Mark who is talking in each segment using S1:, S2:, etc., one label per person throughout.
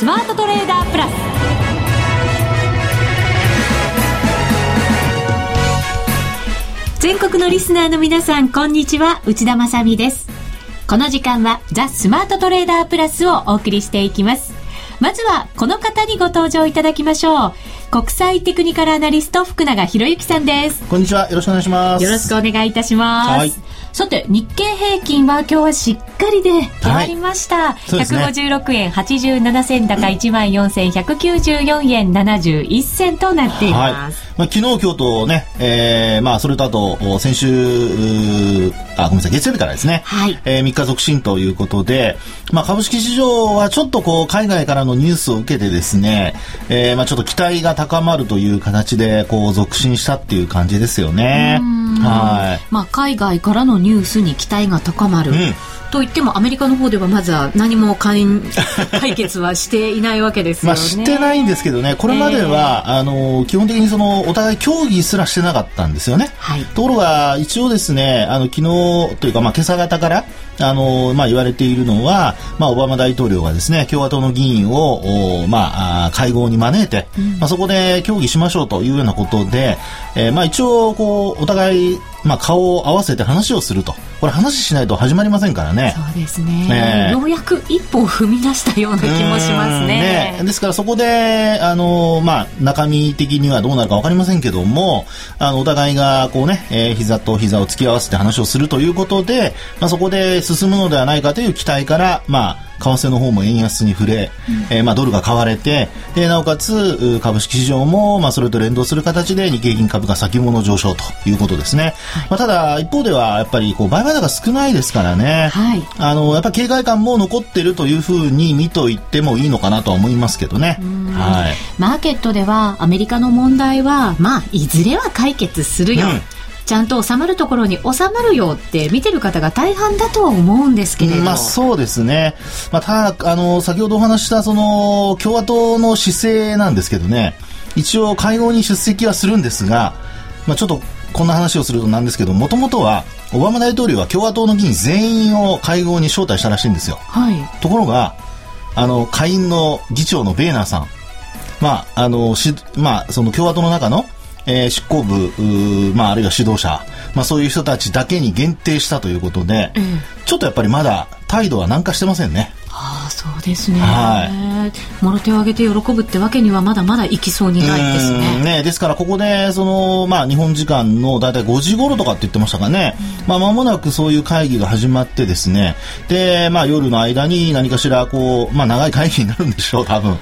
S1: スマートトレーダープラス。全国のリスナーの皆さんこんにちは。内田まさです。この時間はザ・スマートトレーダープラスをお送りしていきます。まずはこの方にご登場いただきましょう。国際テクニカルアナリスト福永博之さんです。
S2: こんにちは。よろしくお願いします。
S1: よろしくお願いいたします。さて日経平均は今日はしっかりで終わりました、はい、ね、156円87銭高1万4194円71銭となっています、
S2: はい、まあ、昨日今日とね、えー、まあそれとあと先週あごめんなさい月曜日からですね、はい。えー、3日続伸ということで、まあ、株式市場はちょっとこう海外からのニュースを受けてですね、えー、まあちょっと期待が高まるという形でこう続伸したっていう感じですよね。
S1: はい。まあ海外からのニュースに期待が高まる。うんと言ってもアメリカの方ではまずは何も解 解決はしていないわけですよね。まあ
S2: してないんですけどね、これまでは、えー、あの基本的にそのお互い協議すらしてなかったんですよね。はい、ところが一応ですね、あの昨日というかまあ今朝方からあのまあ言われているのは、まあオバマ大統領がですね共和党の議員をまあ会合に招いて、うん、まあそこで協議しましょうというようなことで、えー、まあ一応こうお互いまあ顔を合わせて話をすると。これ話しないと始まりませんからね。
S1: そうですね。ようやく一歩を踏み出したような気もしますね。
S2: ねですからそこで、あの、まあ、中身的にはどうなるかわかりませんけども、あの、お互いがこうね、えー、膝と膝を突き合わせて話をするということで、まあ、そこで進むのではないかという期待から、まあ、為替の方も円安に触れ、うん、えー、まあ、ドルが買われてでなおかつ株式市場も、まあ、それと連動する形で日経平均株価先物上昇ということですね、はい、まあ、ただ一方ではやっぱりこう売買高少ないですからね、はい、あのやっぱ警戒感も残ってるというふうに見といてもいいのかなとは思いますけどね、
S1: はい、マーケットではアメリカの問題はまあいずれは解決するよ、うんちゃんと収まるところに収まるよって見てる方が大半だとは思うんですけれど、
S2: まあ、そうですね、まあ、ただあの先ほどお話したその共和党の姿勢なんですけどね。一応会合に出席はするんですが、まあ、ちょっとこんな話をするとなんですけどもともとはオバマ大統領は共和党の議員全員を会合に招待したらしいんですよ、はい、ところがあの下院の議長のベーナーさん。まああのしまあ、その共和党の中のえー、執行部、まあ、あるいは指導者、まあ、そういう人たちだけに限定したということで、うん、ちょっとやっぱりまだ態度は軟化してませんね。
S1: ああそうですね、はい、もろ手を挙げて喜ぶってわけにはまだまだいきそうにないですね。
S2: ねですからここでその、まあ、日本時間の大体5時頃とかって言ってましたかね、うん、まあ、間もなくそういう会議が始まってですね。で、まあ、夜の間に何かしらこう、まあ、長い会議になるんでしょう多分、は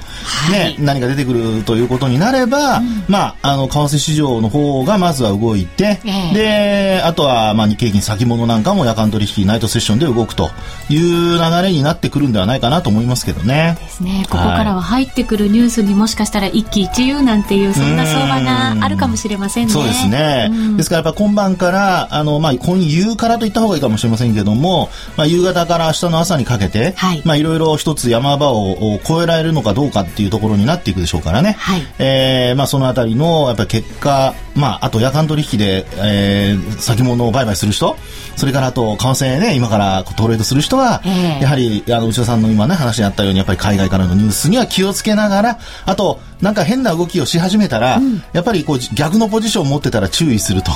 S2: い、ね、何か出てくるということになれば、うん、まあ、あの為替市場の方がまずは動いて、えー、であとは、まあ、日経平均先物なんかも夜間取引ナイトセッションで動くという流れになってくるんではないかなと思いますけどね。
S1: ですね。ここからは入ってくるニュースにもしかしたら一喜一憂なんていうそんな相場があるかもしれませんね。
S2: そうですね。ですからやっぱ今晩からあのまあ今夕からと言った方がいいかもしれませんけども、まあ夕方から明日の朝にかけて、はい、まあいろいろ一つ山場を越えられるのかどうかっていうところになっていくでしょうからね。はい、えー、まあそのあたりのやっぱり結果、まああと夜間取引で、えー、先物を売買する人、それからあと為替ね今からトレードする人は、えー、やはりあの内田さんの今ね話にあったようにやっぱり海外からのニュースには気をつけながらあとなんか変な動きをし始めたら、うん、やっぱりこう逆のポジションを持ってたら注意すると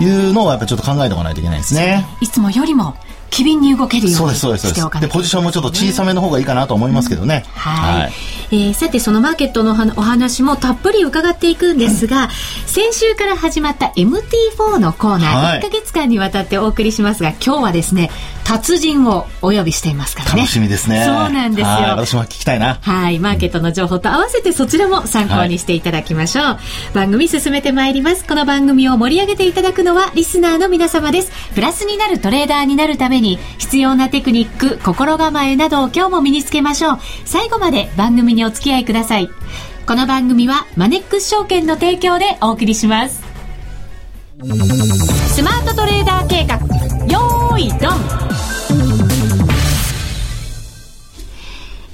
S2: い。うのをやっぱりちょっと考えておかないといけないですね。
S1: いつもよりも機敏に動けるようにしておか
S2: ないでポジションもちょっと小さめの方がいいかなと思いますけどね、
S1: うん、はい、はい、えー、さてそのマーケットのお話もたっぷり伺っていくんですが、うん、先週から始まった MT4 のコーナー、はい、1か月間にわたってお送りしますが今日はですね達人をお呼びしていますからね。
S2: 楽しみですね。
S1: そうなんですよ。
S2: 私も聞きたいな。
S1: はいマーケットの情報と合わせてそちらも参考にしていただきましょう、はい、番組進めてまいります。この番組を盛り上げていただくのはリスナーの皆様です。プラスになるトレーダーになるために必要なテクニック、心構えなどを今日も身につけましょう。最後まで番組にお付き合いください。この番組はマネックス証券の提供でお送りします。スマートトレーダー計画、よーいドン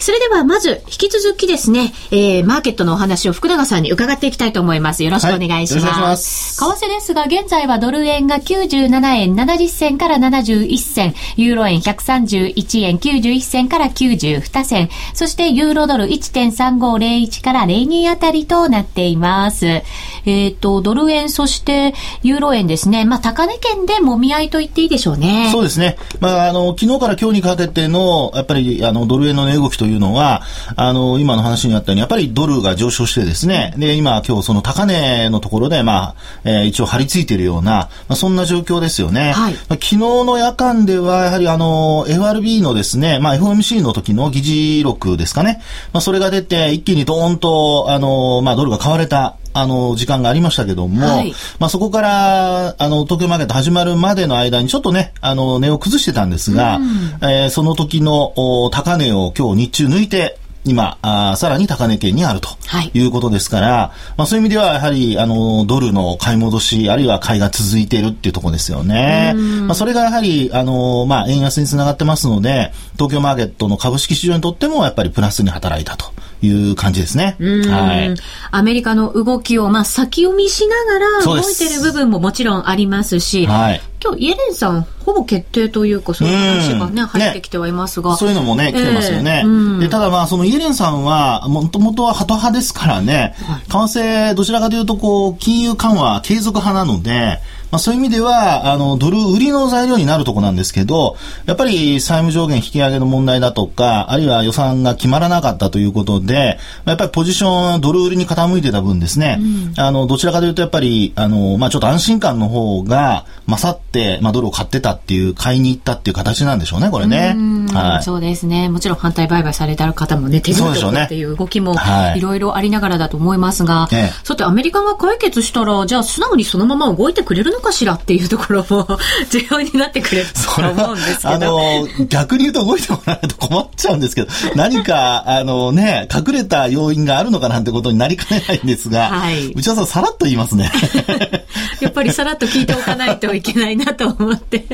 S1: それではまず引き続きですね、えー、マーケットのお話を福永さんに伺っていきたいと思います。よろしくお願いします。はい、ます為替ですが、現在はドル円が97円70銭から71銭、ユーロ円131円91銭から92銭、そしてユーロドル1.3501から02あたりとなっています。えっ、ー、と、ドル円、そしてユーロ円ですね。まあ、高値圏でもみ合いと言っていいでしょうね。
S2: そうですね。まあ、あの、昨日から今日にかけての、やっぱり、あの、ドル円の値動きというのは、あの、今の話にあったように、やっぱりドルが上昇してですね、で、今、今日その高値のところで、まあ、えー、一応張り付いているような、まあ、そんな状況ですよね。はい、まあ、昨日の夜間では、やはりあの、FRB のですね、まあ、FOMC の時の議事録ですかね、まあ、それが出て、一気にドーンと、あの、まあ、ドルが買われた、あの、時間がありましたけども、はい、まあそこから、あの、東京マーケット始まるまでの間にちょっとね、あの、値を崩してたんですが、うん、えー、その時の高値を今日日中抜いて、今、あさらに高値圏にあるとい。うことですから、はい、まあそういう意味ではやはり、あの、ドルの買い戻し、あるいは買いが続いているっていうところですよね。まあそれがやはり、あの、まあ円安につながってますので、東京マーケットの株式市場にとってもやっぱりプラスに働いたという感じですね。
S1: はい。アメリカの動きを、まあ先読みしながら動いてる部分ももちろんありますし、はい。今日イエレンさんほぼ決定というかそういう話がね、入ってきてはいますが、
S2: そういうのもね来てますよね、えー、でただまあそのイエレンさんはもともとはハト派ですからね、はい、為替どちらかというとこう金融緩和継続派なのでまあ、そういう意味では、あの、ドル売りの材料になるとこなんですけど、やっぱり債務上限引き上げの問題だとか、あるいは予算が決まらなかったということで、やっぱりポジション、ドル売りに傾いてた分ですね、うん、あの、どちらかというとやっぱり、あの、まあ、ちょっと安心感の方が勝って、まあ、ドルを買ってたっていう、買いに行ったっていう形なんでしょうね、これね。
S1: はい、そうですね。もちろん反対売買された方もね、手伝ってっていう動きもいろいろありながらだと思いますが、はい、さてアメリカが解決したら、じゃあ素直にそのまま動いてくれるのかしらっていうところも 重要になってくると思うんですけど。あ
S2: の、逆に言うと動いてもらわないと困っちゃうんですけど、何か、あのね、隠れた要因があるのかなんてことになりかねないんですが、はい、内田さんさらっと言いますね。
S1: やっぱりさらっと聞いておかないといけないなと思って。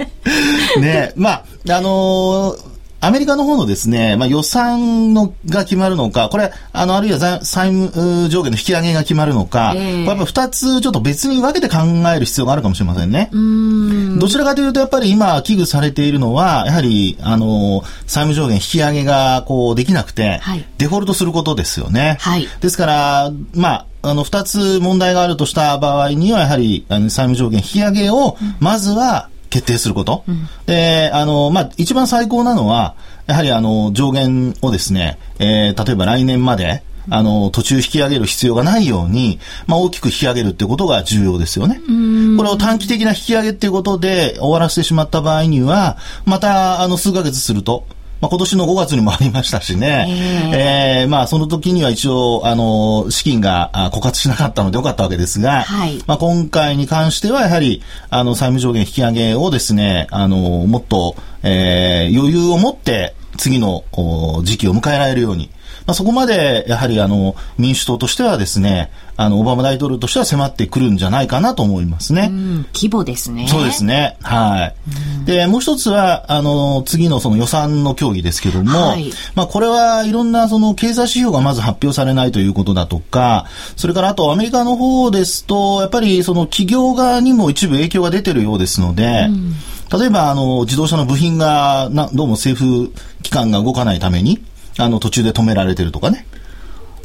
S2: ねまあ、あのーアメリカの方のですね、まあ、予算のが決まるのか、これ、あの、あるいは債務上限の引き上げが決まるのか、えー、やっぱ二つちょっと別に分けて考える必要があるかもしれませんね。どちらかというと、やっぱり今危惧されているのは、やはり、あの、債務上限引き上げが、こう、できなくて、はい、デフォルトすることですよね。はい、ですから、まあ、あの、二つ問題があるとした場合には、やはり、あの債務上限引き上げを、まずは、決定すること。うん、で、あの、まあ、一番最高なのは、やはりあの、上限をですね、えー、例えば来年まで、あの、途中引き上げる必要がないように、まあ、大きく引き上げるってことが重要ですよね。これを短期的な引き上げっていうことで終わらせてしまった場合には、また、あの、数ヶ月すると、まあ、今年の5月にもありましたしね、えー、まあ、その時には一応、あの、資金が枯渇しなかったのでよかったわけですが、はい、まあ、今回に関してはやはり、あの、債務上限引き上げをですね、あの、もっと、えー、余裕を持って次の時期を迎えられるように、まあ、そこまでやはりあの民主党としてはですねあのオバマ大統領としては迫ってくるんじゃないかなと思いますね。
S1: 規模ですね。
S2: そうですね。はい。でもう一つはあの次のその予算の協議ですけども、はい、まあこれはいろんなその経済指標がまず発表されないということだとか、それからあとアメリカの方ですとやっぱりその企業側にも一部影響が出てるようですので。うん例えば、あの、自動車の部品が、な、どうも政府機関が動かないために、あの、途中で止められてるとかね。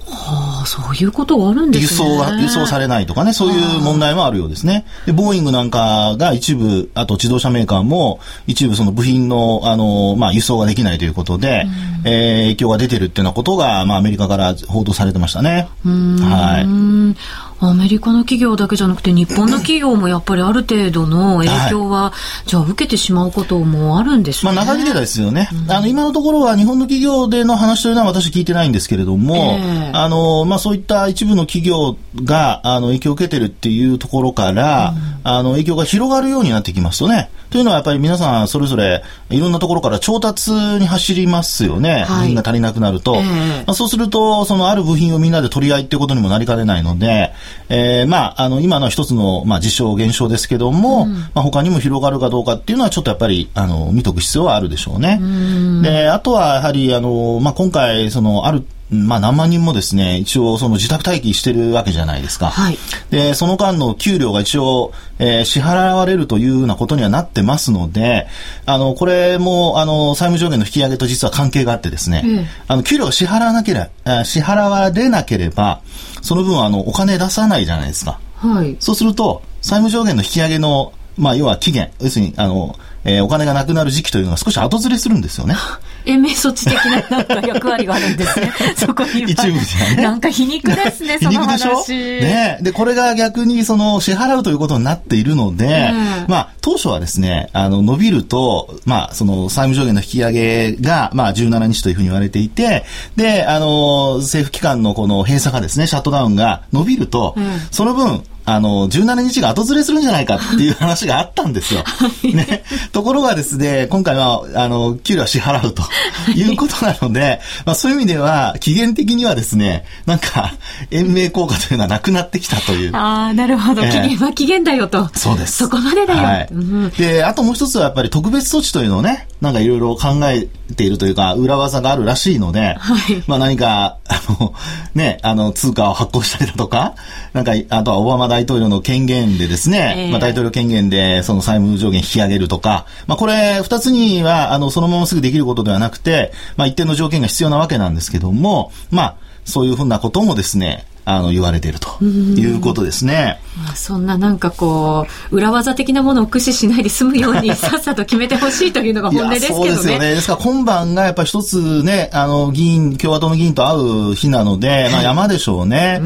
S1: はあ、そういうことがあるんです
S2: ね。輸送が、輸送されないとかね、そういう問題もあるようですね。で、ボーイングなんかが一部、あと自動車メーカーも一部その部品の、あの、まあ、輸送ができないということで、うん、えー、影響が出てるっていうようなことが、まあ、アメリカから報道されてましたね。はい。
S1: アメリカの企業だけじゃなくて日本の企業もやっぱりある程度の影響は、はい、じゃあ受けてしまうこともあるんでしょうね。まあ長
S2: 引けたですよね、うん、あの今のところは日本の企業での話というのは私聞いてないんですけれども、えー、あのまあそういった一部の企業があの影響を受けてるっていうところから、うん、あの影響が広がるようになってきますとね、というのはやっぱり皆さんそれぞれいろんなところから調達に走りますよね。はい、部品が足りなくなると。えー、まあ、そうすると、そのある部品をみんなで取り合いっていうことにもなりかねないので、えー、まあ、あの、今の一つの、まあ、事象、現象ですけども、うん、まあ、他にも広がるかどうかっていうのはちょっとやっぱり、あの、見とく必要はあるでしょうね。うで、あとはやはり、あの、まあ、今回、その、あるまあ何万人もですね、一応その自宅待機してるわけじゃないですか。はい。で、その間の給料が一応、えー、支払われるというようなことにはなってますので、あの、これも、あの、債務上限の引き上げと実は関係があってですね、うん、あの、給料が支払わなければ、支払われなければ、その分あの、お金出さないじゃないですか。はい。そうすると、債務上限の引き上げの、まあ、要は期限、要するに、あの、えー、お金がなくなる時期というのが少し後ずれするんですよね。
S1: 延命措置的ななんか役割があるんですね。そこに
S2: 一部じゃ
S1: ね。なんか皮肉ですね、その話。皮肉でしょ
S2: ねで、これが逆にその支払うということになっているので、うん、まあ、当初はですね、あの、伸びると、まあ、その債務上限の引き上げが、まあ、17日というふうに言われていて、で、あの、政府機関のこの閉鎖がですね、シャットダウンが伸びると、うん、その分、あの、17日が後ずれするんじゃないかっていう話があったんですよ。ね。ところがですね、今回は、あの、給料は支払うということなので、まあそういう意味では、期限的にはですね、なんか、延命効果というのはなくなってきたという。
S1: ああ、なるほど。期限は期限だよと。
S2: そうです。
S1: そこまでだよ。は
S2: い。うん、で、あともう一つはやっぱり特別措置というのをね、なんかいろいろ考えているというか、裏技があるらしいので、はい、まあ何か、あの、ね、あの、通貨を発行したりだとか、なんか、あとはオバマ大統領の権限でですね、えー、まあ大統領権限でその債務上限引き上げるとか、まあこれ、二つには、あの、そのまますぐできることではなくて、まあ一定の条件が必要なわけなんですけども、まあ、そういうふうなこともですね、あの、言われているということですね。
S1: まあ、そんななんかこう、裏技的なものを駆使しないで済むように さっさと決めてほしいというのが本音ですけどね。そうですよね。
S2: ですから今晩がやっぱり一つね、あの、議員、共和党の議員と会う日なので、まあ山でしょうね。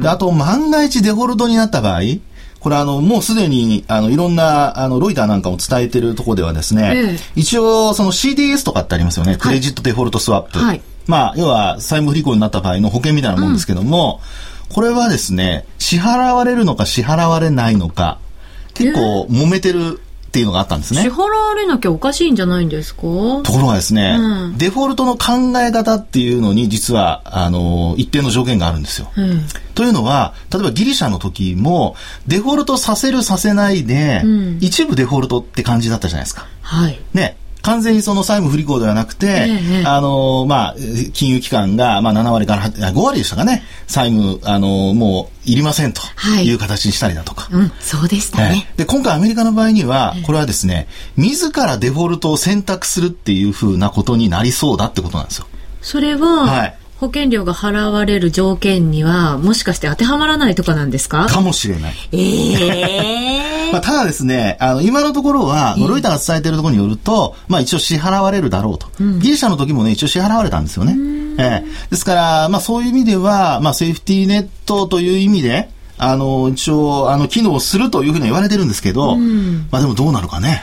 S2: であと、万が一デフォルトになった場合、これあの、もうすでに、あの、いろんな、あの、ロイターなんかも伝えてるところではですね、ええ、一応、その CDS とかってありますよね。クレジットデフォルトスワップ。はい、まあ、要は、債務不履行になった場合の保険みたいなもんですけども、うんこれはですね、支払われるのか支払われないのか、結構揉めてるっていうのがあったんですね。
S1: 支払われなきゃおかしいんじゃないんですか？と
S2: ころがですね、うん、デフォルトの考え方っていうのに実は、あの、一定の条件があるんですよ。うん、というのは、例えばギリシャの時も、デフォルトさせるさせないで、うん、一部デフォルトって感じだったじゃないですか。はい。ね。完全にその債務不履行ではなくて、ええ、あの、まあ、金融機関が、まあ、7割から5割でしたかね、債務、あの、もう、いりませんという形にしたりだとか。
S1: はい、うん、そうでしたね、
S2: で、今回アメリカの場合には、これはですね、自らデフォルトを選択するっていうふうなことになりそうだってことなんですよ。
S1: それは、はい。保険料が払われる条件には、もしかして当てはまらないとかなんですか？
S2: かもしれない。
S1: え
S2: えー、まあ、ただですね、あの、今のところは、ロイターが伝えているところによると、まあ、一応支払われるだろうと。うん、ギリシャの時もね、一応支払われたんですよね。えー、ですから、まあ、そういう意味では、まあ、セーフティーネットという意味で、あの、一応、あの、機能するというふうに言われてるんですけど、うん、まあ、でもどうなるかね。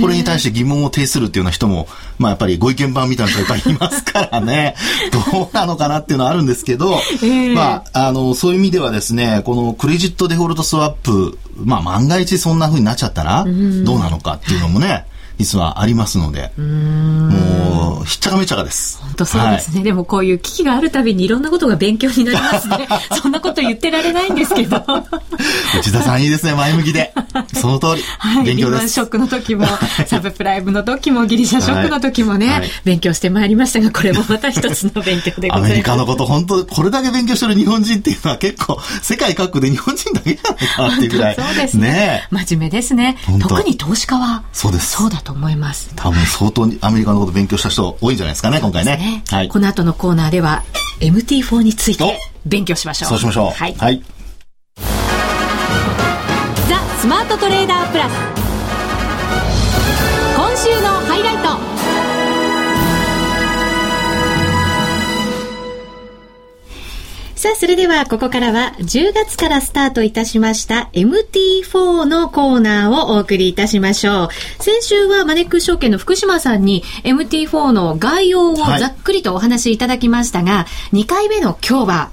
S2: これに対して疑問を呈するっていうような人も、まあやっぱりご意見番みたいな人いっぱいいますからね、どうなのかなっていうのはあるんですけど、まあ、あの、そういう意味ではですね、このクレジットデフォルトスワップ、まあ万が一そんな風になっちゃったら、どうなのかっていうのもね、実はありますので、もう、ひっちゃかめちゃかです。
S1: 本当そうですね、はい、でもこういう危機があるたびにいろんなことが勉強になりますね。そんなこと言ってられないんですけど。
S2: 内田さんいいですね、前向きで。その通り。はい、勉強です。
S1: ショックの時も、サブプライムの時も、ギリシャショックの時もね、はい、勉強してまいりましたが、これもまた一つの勉強でございます。ア
S2: メリカのこと、本当これだけ勉強してる日本人っていうのは結構、世界各国で日本人だけじゃないかなっていうぐらい。
S1: そうですね。ね真面目ですね。特に投資家は。そうです。そうだと思います。
S2: 多分相当にアメリカのこと勉強した人多いんじゃないですかね、今回ね。ね
S1: はい。この後のコーナーでは MT4 について勉強しましょう。
S2: そうしましょう。はい。はい、
S1: ザ・スマートトレーダープラス。今週のハイライト。さあ、それではここからは10月からスタートいたしました MT4 のコーナーをお送りいたしましょう。先週はマネックス証券の福島さんに MT4 の概要をざっくりとお話しいただきましたが、はい、2回目の今日は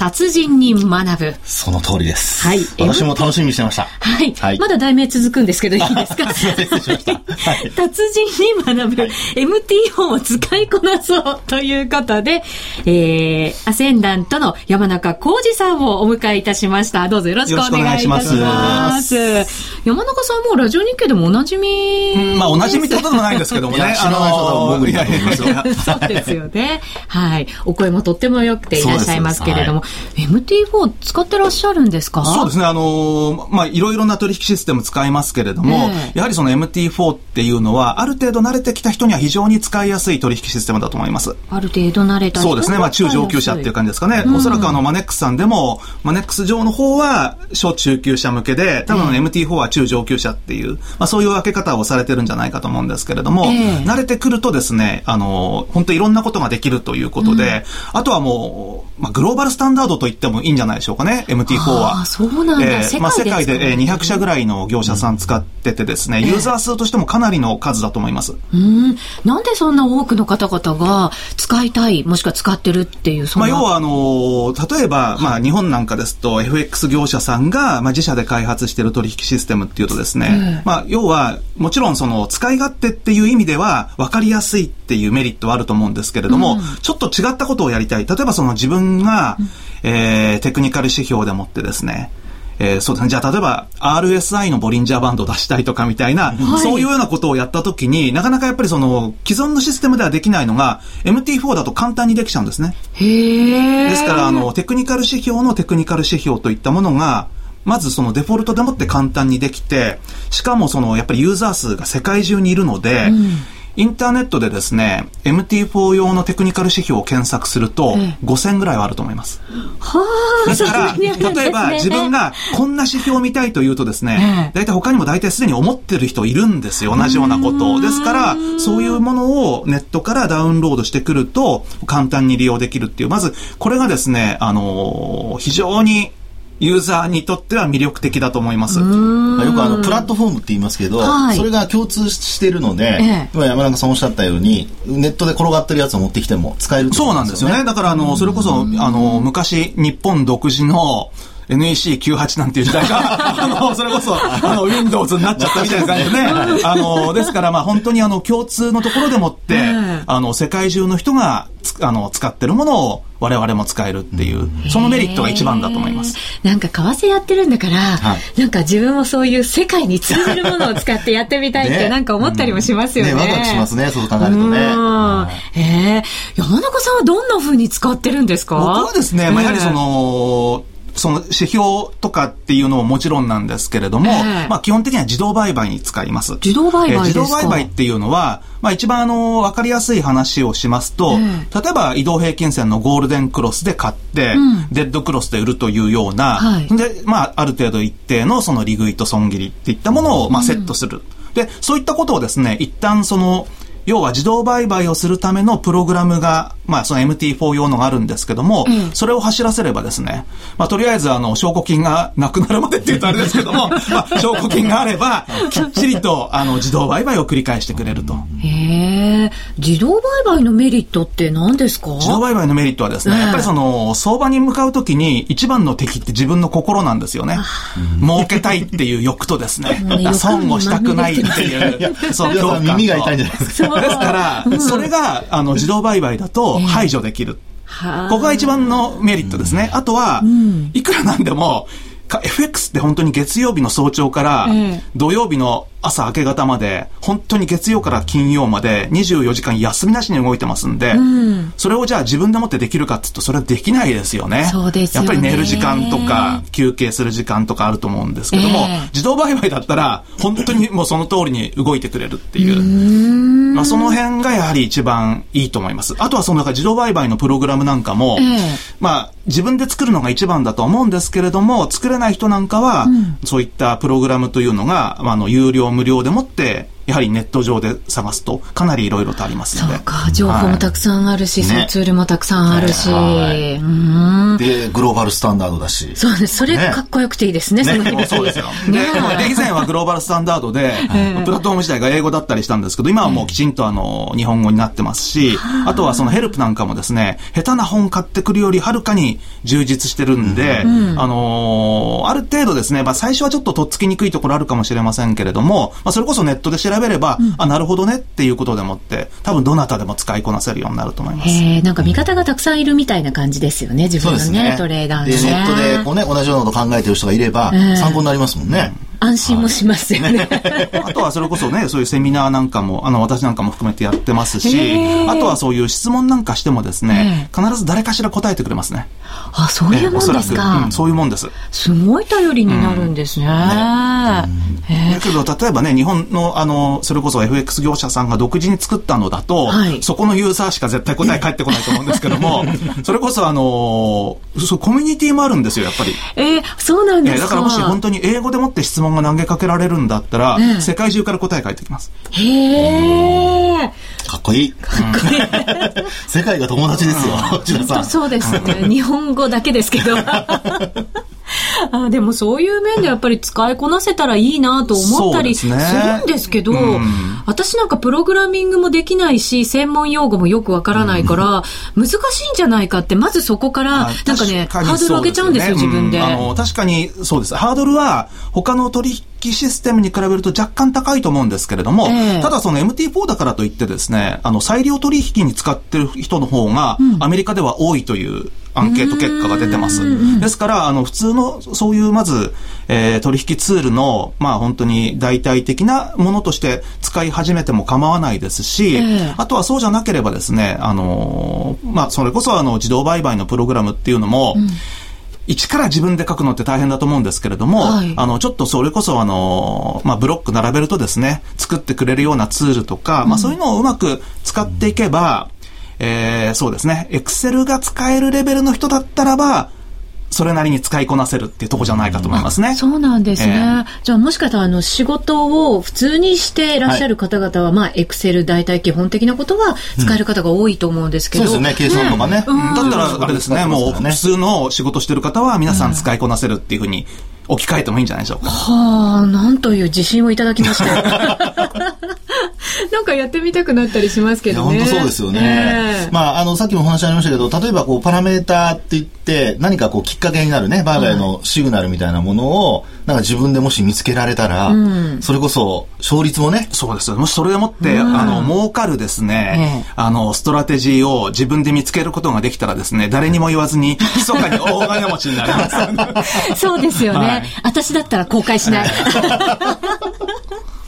S1: 達人に学ぶ。
S2: その通りです。
S1: はい。
S2: 私も楽しみにしてました。
S1: はい。はい、まだ題名続くんですけど、いいですか？すいません、失礼しました。はい、達人に学ぶ、はい、MT4 を使いこなそうということで、えー、アセンダントの山中浩二さんをお迎えいたしました。どうぞよろしくお願いいたします。ます山中さんもラジオ日経でもおなじみ、
S3: まあ、おなじみってこともないんですけどもね。
S2: あのー、
S1: そうですよね。はい。お声もとっても良くていらっしゃいますけれども、MT4 使ってらっしゃるんですか？
S3: そうですね。あのー、まあ、いろいろな取引システム使いますけれども、えー、やはりその MT4 っていうのは、ある程度慣れてきた人には非常に使いやすい取引システムだと思います。
S1: ある程度慣れた
S3: そうですね。まあ、中上級者っていう感じですかね。うん、おそらくあの、マネックスさんでも、マネックス上の方は、小中級者向けで、多分 MT4 は中上級者っていう、まあ、そういう分け方をされてるんじゃないかと思うんですけれども、えー、慣れてくるとですね、あの、本当いろんなことができるということで、うん、あとはもう、まあ、グローバルスタンダードと言ってもいいんじゃないでしょうかね、MT4 は。
S1: あそうなんだ。えー、まあ、
S3: 世界で200社ぐらいの業者さん使っててですね、ユーザー数としてもかなりの数だと思います。
S1: うん。なんでそんな多くの方々が使いたい、もしくは使ってるっていう、
S3: まあ、要は、あの、例えば、まあ、日本なんかですと、FX 業者さんが、まあ、自社で開発している取引システムっていうとですね、まあ、要は、もちろんその、使い勝手っていう意味では、分かりやすいっていうメリットはあると思うんですけれども、うん、ちょっと違ったことをやりたい。例えばその自分が、うんえー、テクニカル指標でもってですね、えー、そうですね。じゃあ、例えば、RSI のボリンジャーバンドを出したいとかみたいな、はい、そういうようなことをやったときに、なかなかやっぱりその、既存のシステムではできないのが、MT4 だと簡単にできちゃうんですね。
S1: へ
S3: ですから、あの、テクニカル指標のテクニカル指標といったものが、まずそのデフォルトでもって簡単にできて、しかもその、やっぱりユーザー数が世界中にいるので、うんインターネットでですね、MT4 用のテクニカル指標を検索すると、5000ぐらいはあると思います。
S1: は
S3: あ、ですから、例えば 自分がこんな指標を見たいというとですね、大体他にも大体すでに思ってる人いるんですよ。同じようなことを。ですから、そういうものをネットからダウンロードしてくると、簡単に利用できるっていう、まず、これがですね、あのー、非常にユーザーにとっては魅力的だと思います。よく
S2: あの、プラットフォームって言いますけど、はい、それが共通しているので、ええ、今山中さんおっしゃったように、ネットで転がってるやつを持ってきても使える、
S3: ね、そうなんですよね。だからあの、それこそ、あの、昔、日本独自の、NEC98 なんていう時代が、あの、それこそ、あの、Windows になっちゃったみたいな感じでね。あの、ですから、まあ、本当にあの、共通のところでもって、あの、世界中の人が、あの、使ってるものを我々も使えるっていう、そのメリットが一番だと思います。
S1: なんか、為替やってるんだから、はい、なんか自分もそういう世界に通じるものを使ってやってみたいって、なんか思ったりもしますよね。ね、
S2: ワクワクしますね、そう考えるとね。
S1: ええ山中さんはどんな風に使ってるんですか？僕
S3: はですね、まあ、やはりその、その指標とかっていうのももちろんなんですけれども、えー、まあ基本的には自動売買に使います。
S1: 自動売買、えー、
S3: 自動売買っていうのは、まあ一番あの、わかりやすい話をしますと、えー、例えば移動平均線のゴールデンクロスで買って、うん、デッドクロスで売るというような、はい、で、まあある程度一定のその利食いと損切りっていったものを、まあセットする。うん、で、そういったことをですね、一旦その、要は自動売買をするためのプログラムが、まあその MT4 用のがあるんですけども、うん、それを走らせればですね、まあとりあえずあの、証拠金がなくなるまでって言うとあれですけども、まあ証拠金があれば、きっちりとあの、自動売買を繰り返してくれると。
S1: へえ、自動売買のメリットって何ですか？
S3: 自動売買のメリットはですね、やっぱりその、相場に向かうときに一番の敵って自分の心なんですよね。儲けたいっていう欲とですね、損をしたくないっていう、
S2: そう、耳が痛いんじゃないですか。
S3: ですから、それが、あの、自動売買だと排除できる。ここが一番のメリットですね。あとは、いくらなんでも、FX って本当に月曜日の早朝から土曜日の朝明け方まで、本当に月曜から金曜まで24時間休みなしに動いてますんで、うん、それをじゃあ自分でもってできるかっていうと、それはできないですよね。
S1: そうです
S3: よね。やっぱり寝る時間とか、休憩する時間とかあると思うんですけども、えー、自動売買だったら、本当にもうその通りに動いてくれるっていう。うまあその辺がやはり一番いいと思います。あとはその自動売買のプログラムなんかも、えー、まあ自分で作るのが一番だと思うんですけれども、作れない人なんかは、うん、そういったプログラムというのが、まあ、あの、有料無料でもってやはりネット上で探すとかなりいろいろとありますので。
S1: そうか、情報もたくさんあるし、はい、そのツールもたくさんあるし。ね、
S2: で、グローバルスタンダードだし。
S1: そうです。それかっこよくていいですね、ね。
S3: そのそうですよ。で、で以前はグローバルスタンダードで、プラットフォーム自体が英語だったりしたんですけど、今はもうきちんとあの、日本語になってますし、あ。とはそのヘルプなんかもですね、下手な本買ってくるよりはるかに充実してるんで、うん、あのー、ある程度ですね、まあ最初はちょっととっつきにくいところあるかもしれませんけれども、まあそれこそネットで調べれば、うん、あ、なるほどねっていうことでもって、多分どなたでも使いこなせるようになると思います。
S1: へなんか味方がたくさんいるみたいな感じですよね、自分のね、ねトレーダー
S2: で、ね。ネットでこうね、同じようなこと考えてる人がいれば、参考になりますもんね。
S1: 安心もしますよね。
S3: あとはそれこそね、そういうセミナーなんかも、あの、私なんかも含めてやってますし、あとはそういう質問なんかしてもですね、必ず誰かしら答えてくれますね。
S1: あ、そういうもんですか。
S3: うん、そういうもんです。
S1: すごい頼りになるんですね。うん
S3: ねけど、例えばね、日本の、あの、それこそ FX 業者さんが独自に作ったのだと、はい、そこのユーザーしか絶対答え返ってこないと思うんですけども、それこそあの、そうコミュニティもあるんですよ、やっぱり。
S1: えー、そうなんですか、
S3: えー、だからもし本当に英語でもって質問が投げかけられるんだったら、うん、世界中から答え返ってきます。
S1: へえ。
S2: かっこいい。かっこいい。世界が友達ですよ、
S1: 内田さん。そうですね。日本語だけですけど。あでもそういう面でやっぱり使いこなせたらいいなと思ったりするんですけど、ねうん、私なんかプログラミングもできないし、専門用語もよくわからないから、難しいんじゃないかって、まずそこから、なんかね、ハードル上げちゃうんですよ、自分で。
S3: あの、確かにそうです。ハードルは他の取引システムに比べると若干高いと思うんですけれども、えー、ただその MT4 だからといってですね、あの、裁量取引に使ってる人の方が、アメリカでは多いというアンケート結果が出てます。ですから、あの、普通の、そういう、まず、えー、取引ツールの、まあ、本当に代替的なものとして使い始めても構わないですし、えー、あとはそうじゃなければですね、あの、まあ、それこそ、あの、自動売買のプログラムっていうのも、うん一から自分で書くのって大変だと思うんですけれども、はい、あの、ちょっとそれこそあの、まあ、ブロック並べるとですね、作ってくれるようなツールとか、うん、まあ、そういうのをうまく使っていけば、えー、そうですね、エクセルが使えるレベルの人だったらば、それなりに使いこなせるっていうとこじゃないかと思いますね。
S1: そうなんですね。えー、じゃあもしかしたらあの仕事を普通にしていらっしゃる方々は、はい、まあエクセル大体基本的なことは使える方が多いと思うんですけど。
S2: うん、そうですね、計算とかね。ね
S3: うん、だったらあれですね、もう普通の仕事してる方は皆さん使いこなせるっていうふうに置き換えてもいいんじゃないでしょうか。
S1: はあ、なんという自信をいただきました。なんかやってみたくなったりしますけどね。
S2: 本当そうですよね。えー、まあ、あの、さっきもお話ありましたけど、例えばこう、パラメーターって言って、何かこう、きっかけになるね、売買のシグナルみたいなものを、なんか自分でもし見つけられたら、うん、それこそ、勝率もね。
S3: そうですもしそれでもって、うん、あの、儲かるですね、えー、あの、ストラテジーを自分で見つけることができたらですね、誰にも言わずに、密かに大金持ちになりま
S1: す。そうですよね。はい、私だったら公開しない。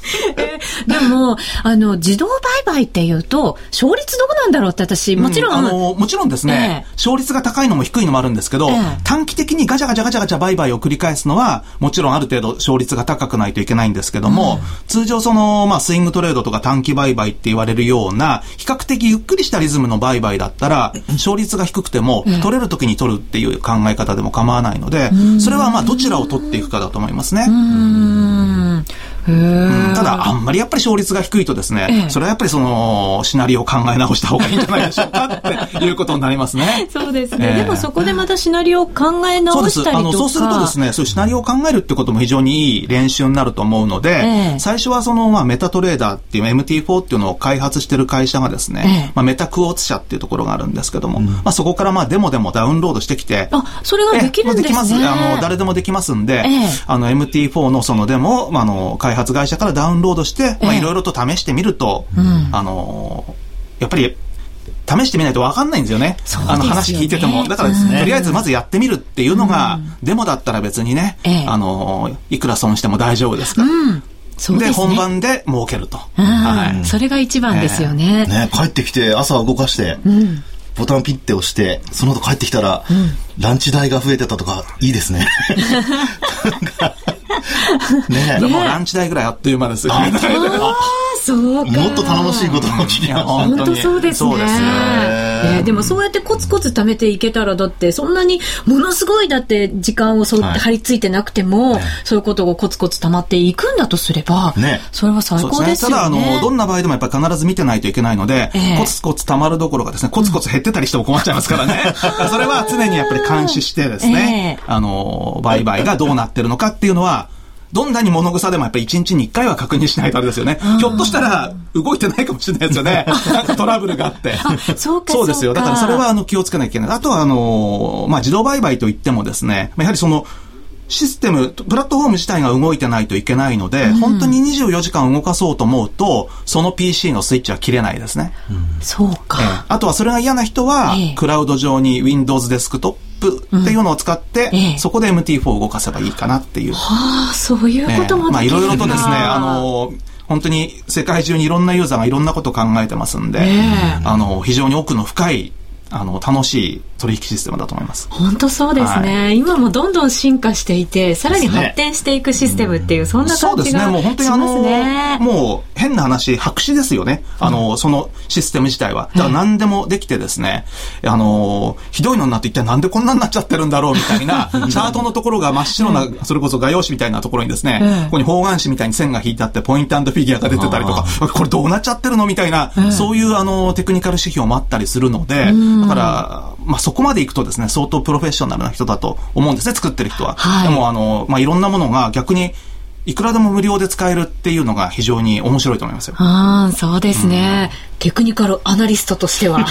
S1: でも、あの、自動売買っていうと、勝率どうなんだろうって私、もちろん。
S3: うん、あの、もちろんですね、えー、勝率が高いのも低いのもあるんですけど、えー、短期的にガチャガチャガチャガチャ売買を繰り返すのは、もちろんある程度勝率が高くないといけないんですけども、うん、通常その、まあ、スイングトレードとか短期売買って言われるような、比較的ゆっくりしたリズムの売買だったら、勝率が低くても、取れる時に取るっていう考え方でも構わないので、それはまあ、どちらを取っていくかだと思いますね。ただ、あんまりやっぱり勝率が低いとですね、ええ、それはやっぱりその、シナリオを考え直した方がいいんじゃないでしょうかっていうことになりますね。
S1: そうですね。えー、でもそこでまたシナリオを考え直したりとか。
S3: そうです。あの、そうするとですね、そういうシナリオを考えるってことも非常にいい練習になると思うので、最初はその、まあ、メタトレーダーっていう MT4 っていうのを開発してる会社がですね、まあ、メタクオーツ社っていうところがあるんですけども、うん、まあ、そこからまあ、デモでもダウンロードしてきて、
S1: あ、それができるんですね。できます。
S3: あの、誰でもできますんで、あの、MT4 のそのデモを、まあ、あの、開発会社からダウンロードして、まあ、いろいろと試してみると、うん、あのやっぱり、試してみないと分かんないんですよね。ねあの話聞いてても。だから、ね、とりあえずまずやってみるっていうのが、うん、デモだったら別にね、ええ、あの、いくら損しても大丈夫ですから。うんで、ね、本番で儲けると。
S1: はい。それが一番ですよね。
S2: えー、ね帰ってきて朝動かして、うん、ボタンピッて押して、その後帰ってきたら、うん、ランチ代が増えてたとか、いいですね。
S3: ねえ。もうランチ代ぐらいあっという間ですよね。
S1: そう
S2: もっと頼もしいことが起きます
S1: 本当そうですね。そうですね、えー、でもそうやってコツコツ貯めていけたらだってそんなにものすごいだって時間をそうって張り付いてなくても、はい、そういうことがコツコツ貯まっていくんだとすれば、ね、それは最高ですよね、ね、ただあ
S3: のどんな場合でもやっぱり必ず見てないといけないので、えー、コツコツ貯まるどころかですねコツコツ減ってたりしても困っちゃいますからね、それは常にやっぱり監視してですね、えー、あの売買がどうなってるのかっていうのはどんなに物草でもやっぱり1日に1回は確認しないとあれですよね。ひょっとしたら動いてないかもしれないですよね。なんかトラブルがあって。
S1: そう
S3: そうですよ。だからそれはあの気をつけなきゃいけない。あとはあの、まあ自動売買といってもですね、やはりその、システム、プラットフォーム自体が動いてないといけないので、うん、本当に24時間動かそうと思うと、その PC のスイッチは切れないですね。
S1: うん、そうか、え
S3: ー、あとはそれが嫌な人は、えー、クラウド上に Windows デスクトッププっていうのを使って、うん。ええ、そこで MT4 を動かせばいいかなっていう。
S1: はあ、そういうことも
S3: できる、まあいろいろとですね、あの、本当に世界中にいろんなユーザーがいろんなことを考えてますんで、え。あの、非常に奥の深いあの、楽しい取引システムだと思います。
S1: 本当そうですね、はい、今もどんどん進化していて、さらに発展していくシステムっていう、そんな感じがしますね。そうですね。もう本当にあの、
S3: もう変な話、白紙ですよね。あの、そのシステム自体は。だから何でもできてですね、あの、ひどいのになって一体なんでこんなになっちゃってるんだろうみたいな、チャートのところが真っ白な、それこそ画用紙みたいなところにですね、ここに方眼紙みたいに線が引いてあって、ポイントフィギュアが出てたりとか、これどうなっちゃってるのみたいな、そういうあの、テクニカル指標もあったりするので、だから、まあ、そこまで行くとですね、相当プロフェッショナルな人だと思うんですね、作ってる人は。はい、でも、あの、まあ、いろんなものが逆に、いくらでも無料で使えるっていうのが非常に面白いと思いますよ。
S1: ああ、そうですね、うん、テクニカルアナリストとしては。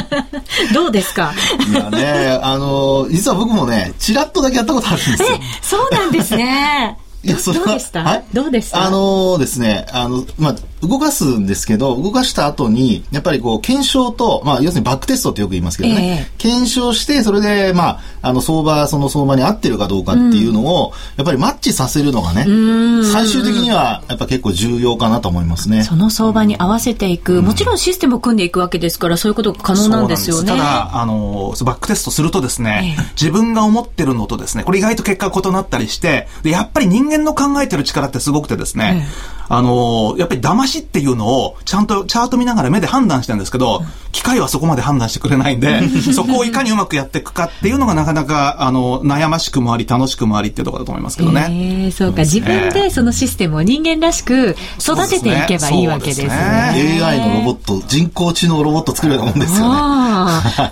S1: どうですか？
S2: いやね、あの、実は僕もね、ちらっとだけやったことあるんですよ。え、
S1: そうなんですね。いや、それは。どうでした、はい、どうでした？
S2: あのー、ですね、あの、まあ、動かすんですけど、動かした後に、やっぱりこう、検証と、まあ、要するにバックテストってよく言いますけどね、えー、検証して、それで、まあ、あの、相場、その相場に合ってるかどうかっていうのを、うん、やっぱりマッチさせるのがね、最終的には、やっぱ結構重要かなと思いますね。
S1: その相場に合わせていく、うん、もちろんシステムを組んでいくわけですから、そういうことが可能なんです。よね。
S3: ただ、あの、バックテストするとですね、えー、自分が思ってるのとですね、これ意外と結果が異なったりして、で、やっぱり人間の考えてる力ってすごくてですね、あの、やっぱり騙しっていうのを、ちゃんとチャート見ながら目で判断してるんですけど、機械はそこまで判断してくれないんで、そこをいかにうまくやっていくかっていうのがなかなか、あの、悩ましくもあり、楽しくもありっていうところだと思いますけどね。
S1: えー、そうか、自分でそのシステムを人間らしく育てていけばいいわけですね。すね
S2: AI のロボット、人工知能ロボット作るようなもんですよね。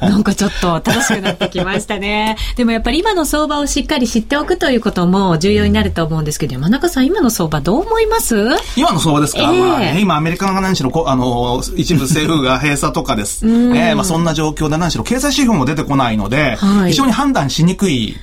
S1: なんかちょっと楽しくなってきましたね。でもやっぱり今の相場をしっかり知っておくということも重要になると思うんですけど、山中さん、今の相場どう思います？
S3: 今の相場ですか、えー、まあね、今アメリカが何しろこ、あの、一部政府が閉鎖とかです。えー、まあそんな状況で何しろ経済指標も出てこないので、はい、非常に判断しにくい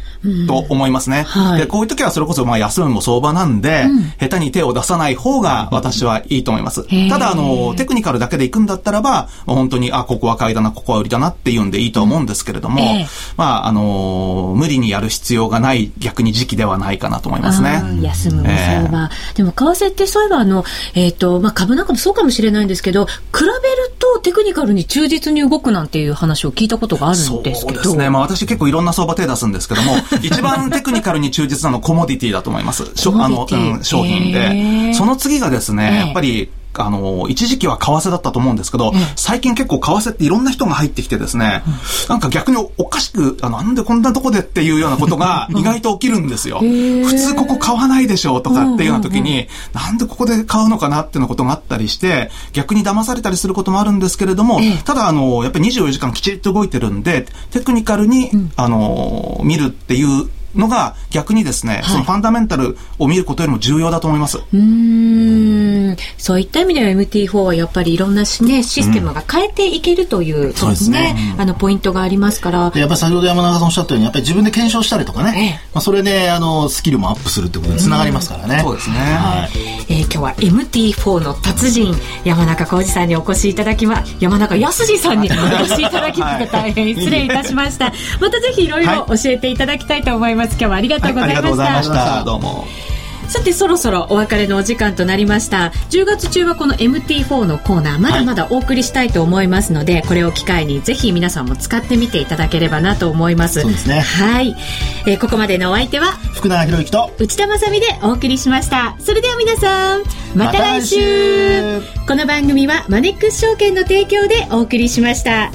S3: と思いますね。はい、で、こういう時はそれこそまあ休むも相場なんで、うん、下手に手を出さない方が私はいいと思います。ただ、あの、テクニカルだけで行くんだったらば、本当に、あ、ここは買いだな、ここは売りだなっていうんでいいと思うんですけれども、えー、まあ、あの、無理にやる必要がない逆に時期ではないかなと思いますね。
S1: 休むも相場。えー、でも、為替ってそういえば、あの、えっ、ー、と、まあ、株なんかもそうかもしれないんですけど、比べるとテクニカルに忠実に動くなんていう話を聞いたことがあるんですけど。そうですね。
S3: まあ、私結構いろんな相場手出すんですけども、一番テクニカルに忠実なのコモディティだと思います。あの、うん、商品で。その次がですね、やっぱり、あの、一時期は為替だったと思うんですけど、最近結構為替っていろんな人が入ってきてですね、なんか逆におかしく、あなんでこんなとこでっていうようなことが意外と起きるんですよ。普通ここ買わないでしょうとかっていうような時に、なんでここで買うのかなっていうようなことがあったりして、逆に騙されたりすることもあるんですけれども、ただあの、やっぱり24時間きちっと動いてるんで、テクニカルに、あの、見るっていうのが逆にですね、はい、そのファンダメンタルを見ることよりも重要だと思います。
S1: うん。そういった意味では MT4 はやっぱりいろんなし、ね、システムが変えていけるという、うん、そうですね、あのポイントがありますから。
S2: やっぱり先ほど山中さんおっしゃったようにやっぱり自分で検証したりとかね、ええ、まあ、それであのスキルもアップするってことにつながりますからね。
S3: そうですね、はい。
S1: えー、今日は MT4 の達人山中浩二さんにお越しいただきま山中康二さんにお越しいただきまして大変失礼いたしました。またぜひいろいろ教えていただきたいと思います。今日はありがとうございました。はい、ありがとうございました。
S3: どうも。
S1: さてそろそろお別れのお時間となりました10月中はこの MT4 のコーナーまだまだお送りしたいと思いますので、はい、これを機会にぜひ皆さんも使ってみていただければなと思います
S2: そうですね
S1: はい、えー、ここまでのお相手は
S2: 福永博之と
S1: 内田まさでお送りしましたそれでは皆さんまた来週ま、この番組はマネックス証券の提供でお送りしました。